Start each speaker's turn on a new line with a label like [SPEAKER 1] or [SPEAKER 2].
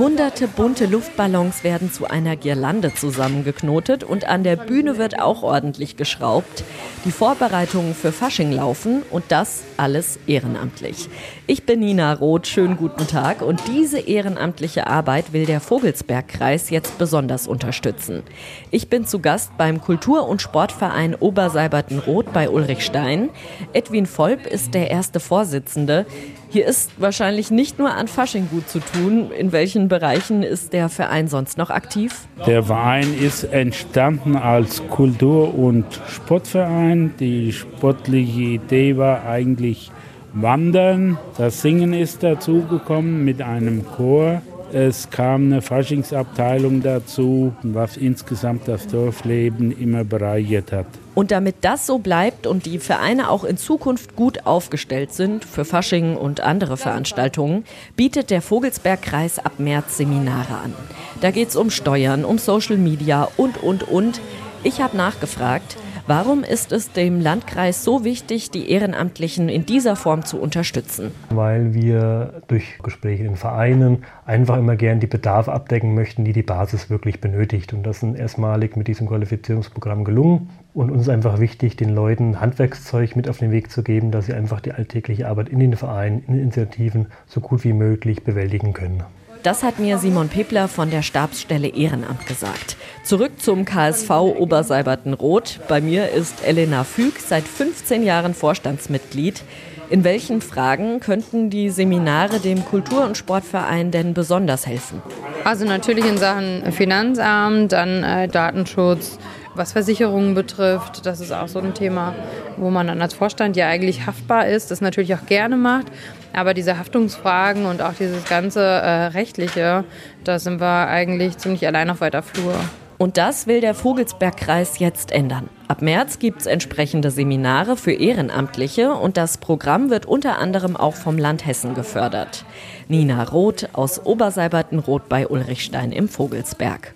[SPEAKER 1] Hunderte bunte Luftballons werden zu einer Girlande zusammengeknotet und an der Bühne wird auch ordentlich geschraubt. Die Vorbereitungen für Fasching laufen und das alles ehrenamtlich. Ich bin Nina Roth, schönen guten Tag und diese ehrenamtliche Arbeit will der Vogelsbergkreis jetzt besonders unterstützen. Ich bin zu Gast beim Kultur- und Sportverein Oberseiberten-Roth bei Ulrich Stein. Edwin Volp ist der erste Vorsitzende. Hier ist wahrscheinlich nicht nur an Fasching gut zu tun. In welchen Bereichen ist der Verein sonst noch aktiv?
[SPEAKER 2] Der Verein ist entstanden als Kultur- und Sportverein. Die sportliche Idee war eigentlich Wandern. Das Singen ist dazugekommen mit einem Chor. Es kam eine Faschingsabteilung dazu, was insgesamt das Dorfleben immer bereichert hat.
[SPEAKER 1] Und damit das so bleibt und die Vereine auch in Zukunft gut aufgestellt sind für Fasching und andere Veranstaltungen, bietet der Vogelsbergkreis ab März Seminare an. Da geht es um Steuern, um Social Media und, und, und. Ich habe nachgefragt, Warum ist es dem Landkreis so wichtig, die Ehrenamtlichen in dieser Form zu unterstützen?
[SPEAKER 3] Weil wir durch Gespräche in Vereinen einfach immer gern die Bedarfe abdecken möchten, die die Basis wirklich benötigt. Und das ist erstmalig mit diesem Qualifizierungsprogramm gelungen. Und uns ist einfach wichtig, den Leuten Handwerkszeug mit auf den Weg zu geben, dass sie einfach die alltägliche Arbeit in den Vereinen, in den Initiativen so gut wie möglich bewältigen können.
[SPEAKER 1] Das hat mir Simon Pepler von der Stabsstelle Ehrenamt gesagt. Zurück zum KSV Oberseiberten-Roth. Bei mir ist Elena Füg, seit 15 Jahren Vorstandsmitglied. In welchen Fragen könnten die Seminare dem Kultur- und Sportverein denn besonders helfen?
[SPEAKER 4] Also natürlich in Sachen Finanzamt, dann äh, Datenschutz, was Versicherungen betrifft. Das ist auch so ein Thema, wo man dann als Vorstand ja eigentlich haftbar ist, das natürlich auch gerne macht. Aber diese Haftungsfragen und auch dieses ganze äh, rechtliche, da sind wir eigentlich ziemlich allein auf weiter Flur.
[SPEAKER 1] Und das will der Vogelsbergkreis jetzt ändern. Ab März gibt es entsprechende Seminare für Ehrenamtliche und das Programm wird unter anderem auch vom Land Hessen gefördert. Nina Roth aus Oberseiberten-Roth bei Ulrichstein im Vogelsberg.